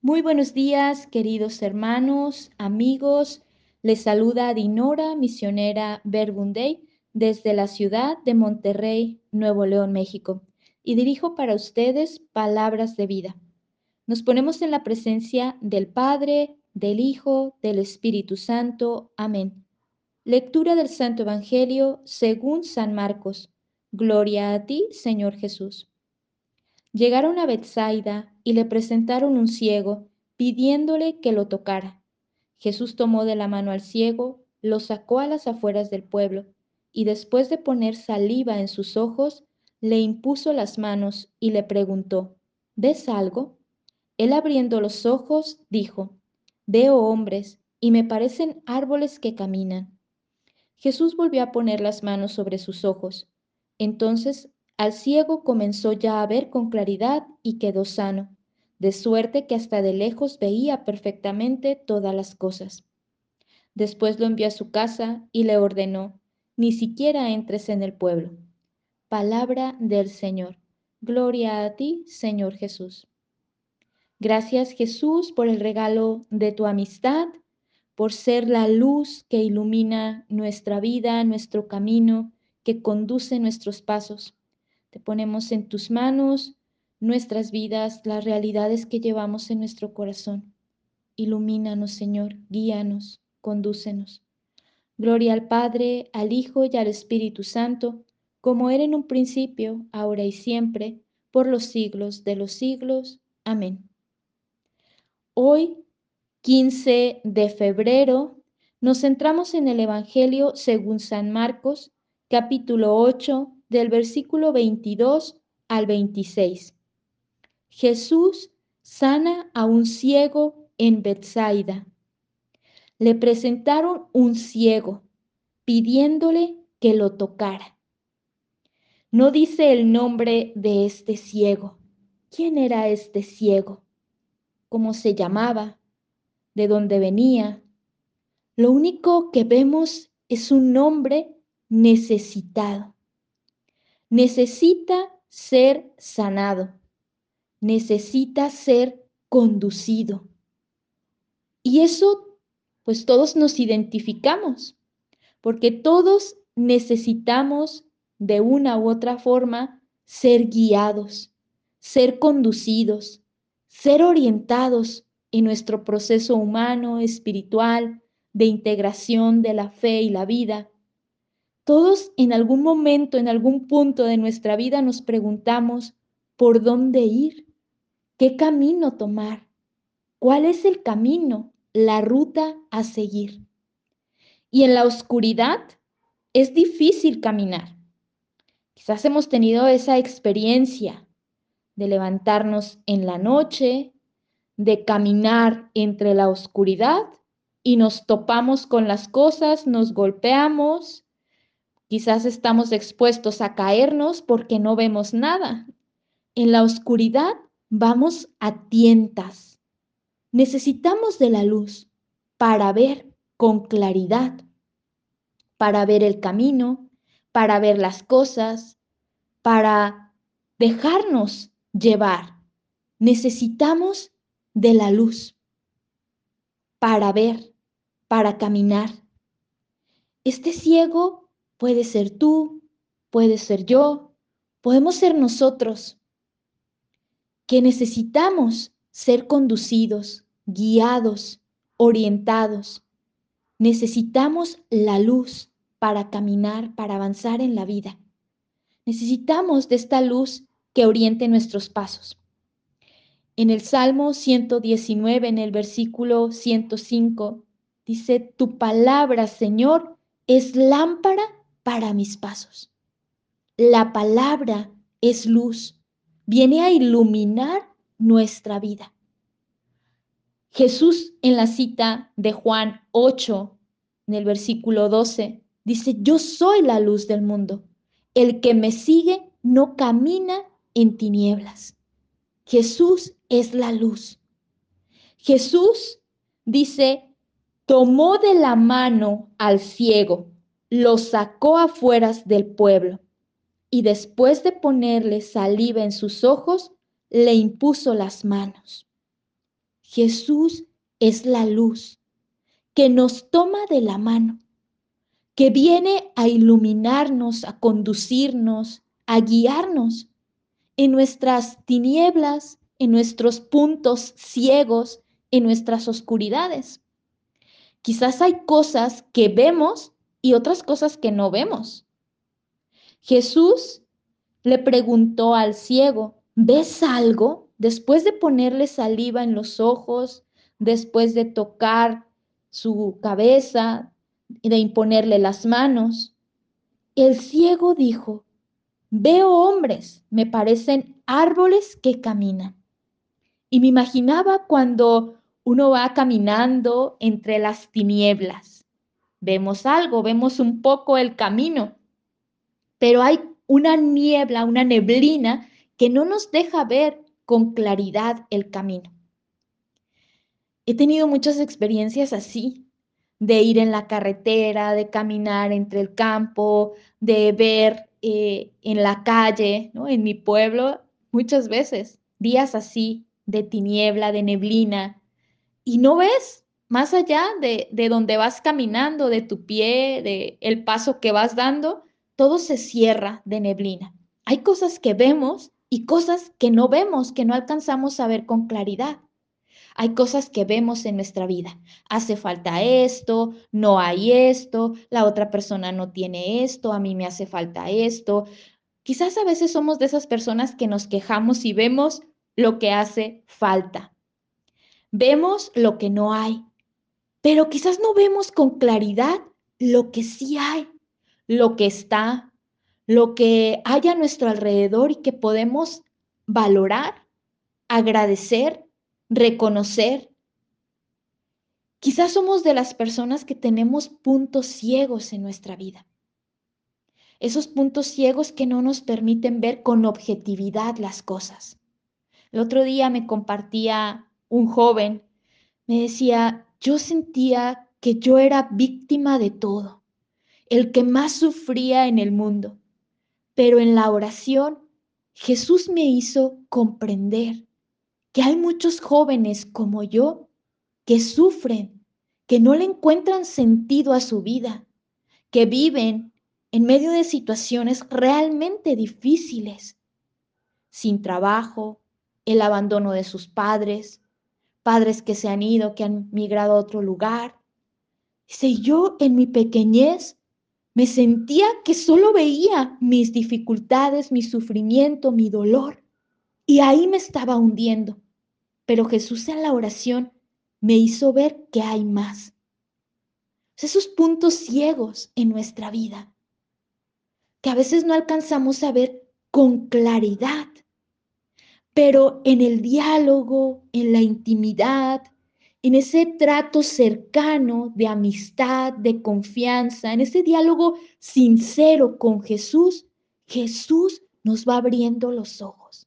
Muy buenos días, queridos hermanos, amigos. Les saluda Dinora, misionera Verbunday, desde la ciudad de Monterrey, Nuevo León, México, y dirijo para ustedes palabras de vida. Nos ponemos en la presencia del Padre, del Hijo, del Espíritu Santo. Amén. Lectura del Santo Evangelio según San Marcos. Gloria a ti, Señor Jesús. Llegaron a Bethsaida y le presentaron un ciego, pidiéndole que lo tocara. Jesús tomó de la mano al ciego, lo sacó a las afueras del pueblo, y después de poner saliva en sus ojos, le impuso las manos y le preguntó, ¿ves algo? Él abriendo los ojos, dijo, veo hombres, y me parecen árboles que caminan. Jesús volvió a poner las manos sobre sus ojos. Entonces al ciego comenzó ya a ver con claridad y quedó sano, de suerte que hasta de lejos veía perfectamente todas las cosas. Después lo envió a su casa y le ordenó, ni siquiera entres en el pueblo. Palabra del Señor. Gloria a ti, Señor Jesús. Gracias Jesús por el regalo de tu amistad, por ser la luz que ilumina nuestra vida, nuestro camino, que conduce nuestros pasos. Te ponemos en tus manos nuestras vidas, las realidades que llevamos en nuestro corazón. Ilumínanos, Señor, guíanos, condúcenos. Gloria al Padre, al Hijo y al Espíritu Santo, como era en un principio, ahora y siempre, por los siglos de los siglos. Amén. Hoy, 15 de febrero, nos centramos en el Evangelio según San Marcos, capítulo 8, del versículo 22 al 26. Jesús sana a un ciego en Bethsaida. Le presentaron un ciego pidiéndole que lo tocara. No dice el nombre de este ciego. ¿Quién era este ciego? ¿Cómo se llamaba? ¿De dónde venía? Lo único que vemos es un nombre necesitado necesita ser sanado, necesita ser conducido. Y eso, pues todos nos identificamos, porque todos necesitamos de una u otra forma ser guiados, ser conducidos, ser orientados en nuestro proceso humano, espiritual, de integración de la fe y la vida. Todos en algún momento, en algún punto de nuestra vida nos preguntamos, ¿por dónde ir? ¿Qué camino tomar? ¿Cuál es el camino, la ruta a seguir? Y en la oscuridad es difícil caminar. Quizás hemos tenido esa experiencia de levantarnos en la noche, de caminar entre la oscuridad y nos topamos con las cosas, nos golpeamos Quizás estamos expuestos a caernos porque no vemos nada. En la oscuridad vamos a tientas. Necesitamos de la luz para ver con claridad, para ver el camino, para ver las cosas, para dejarnos llevar. Necesitamos de la luz para ver, para caminar. Este ciego Puede ser tú, puede ser yo, podemos ser nosotros, que necesitamos ser conducidos, guiados, orientados. Necesitamos la luz para caminar, para avanzar en la vida. Necesitamos de esta luz que oriente nuestros pasos. En el Salmo 119, en el versículo 105, dice, Tu palabra, Señor, es lámpara para mis pasos. La palabra es luz, viene a iluminar nuestra vida. Jesús en la cita de Juan 8, en el versículo 12, dice, yo soy la luz del mundo. El que me sigue no camina en tinieblas. Jesús es la luz. Jesús dice, tomó de la mano al ciego lo sacó afuera del pueblo y después de ponerle saliva en sus ojos, le impuso las manos. Jesús es la luz que nos toma de la mano, que viene a iluminarnos, a conducirnos, a guiarnos en nuestras tinieblas, en nuestros puntos ciegos, en nuestras oscuridades. Quizás hay cosas que vemos y otras cosas que no vemos. Jesús le preguntó al ciego, ¿ves algo? Después de ponerle saliva en los ojos, después de tocar su cabeza, y de imponerle las manos, el ciego dijo, veo hombres, me parecen árboles que caminan. Y me imaginaba cuando uno va caminando entre las tinieblas. Vemos algo, vemos un poco el camino, pero hay una niebla, una neblina que no nos deja ver con claridad el camino. He tenido muchas experiencias así, de ir en la carretera, de caminar entre el campo, de ver eh, en la calle, ¿no? en mi pueblo, muchas veces, días así, de tiniebla, de neblina, y no ves más allá de, de donde vas caminando, de tu pie, de el paso que vas dando, todo se cierra de neblina. Hay cosas que vemos y cosas que no vemos, que no alcanzamos a ver con claridad. Hay cosas que vemos en nuestra vida. Hace falta esto, no hay esto, la otra persona no tiene esto, a mí me hace falta esto. Quizás a veces somos de esas personas que nos quejamos y vemos lo que hace falta. Vemos lo que no hay, pero quizás no vemos con claridad lo que sí hay, lo que está, lo que hay a nuestro alrededor y que podemos valorar, agradecer, reconocer. Quizás somos de las personas que tenemos puntos ciegos en nuestra vida. Esos puntos ciegos que no nos permiten ver con objetividad las cosas. El otro día me compartía un joven, me decía, yo sentía que yo era víctima de todo, el que más sufría en el mundo. Pero en la oración, Jesús me hizo comprender que hay muchos jóvenes como yo que sufren, que no le encuentran sentido a su vida, que viven en medio de situaciones realmente difíciles, sin trabajo, el abandono de sus padres, padres que se han ido, que han migrado a otro lugar. Dice, yo en mi pequeñez me sentía que solo veía mis dificultades, mi sufrimiento, mi dolor, y ahí me estaba hundiendo. Pero Jesús en la oración me hizo ver que hay más. Esos puntos ciegos en nuestra vida, que a veces no alcanzamos a ver con claridad pero en el diálogo, en la intimidad, en ese trato cercano de amistad, de confianza, en ese diálogo sincero con Jesús, Jesús nos va abriendo los ojos.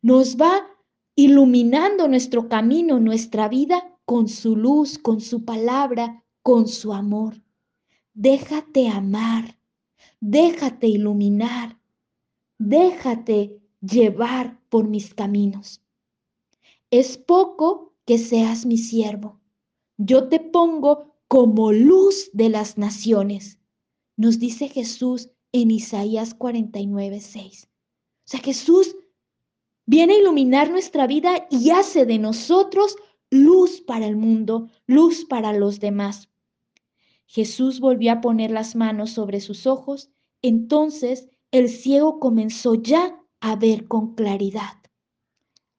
Nos va iluminando nuestro camino, nuestra vida con su luz, con su palabra, con su amor. Déjate amar, déjate iluminar, déjate llevar por mis caminos. Es poco que seas mi siervo. Yo te pongo como luz de las naciones, nos dice Jesús en Isaías 49, 6. O sea, Jesús viene a iluminar nuestra vida y hace de nosotros luz para el mundo, luz para los demás. Jesús volvió a poner las manos sobre sus ojos, entonces el ciego comenzó ya a ver con claridad.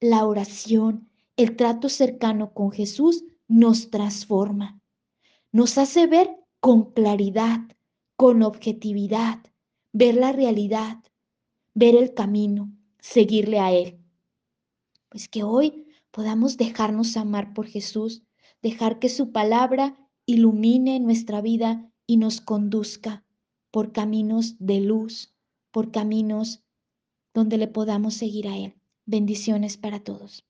La oración, el trato cercano con Jesús nos transforma, nos hace ver con claridad, con objetividad, ver la realidad, ver el camino, seguirle a Él. Pues que hoy podamos dejarnos amar por Jesús, dejar que su palabra ilumine nuestra vida y nos conduzca por caminos de luz, por caminos donde le podamos seguir a Él. Bendiciones para todos.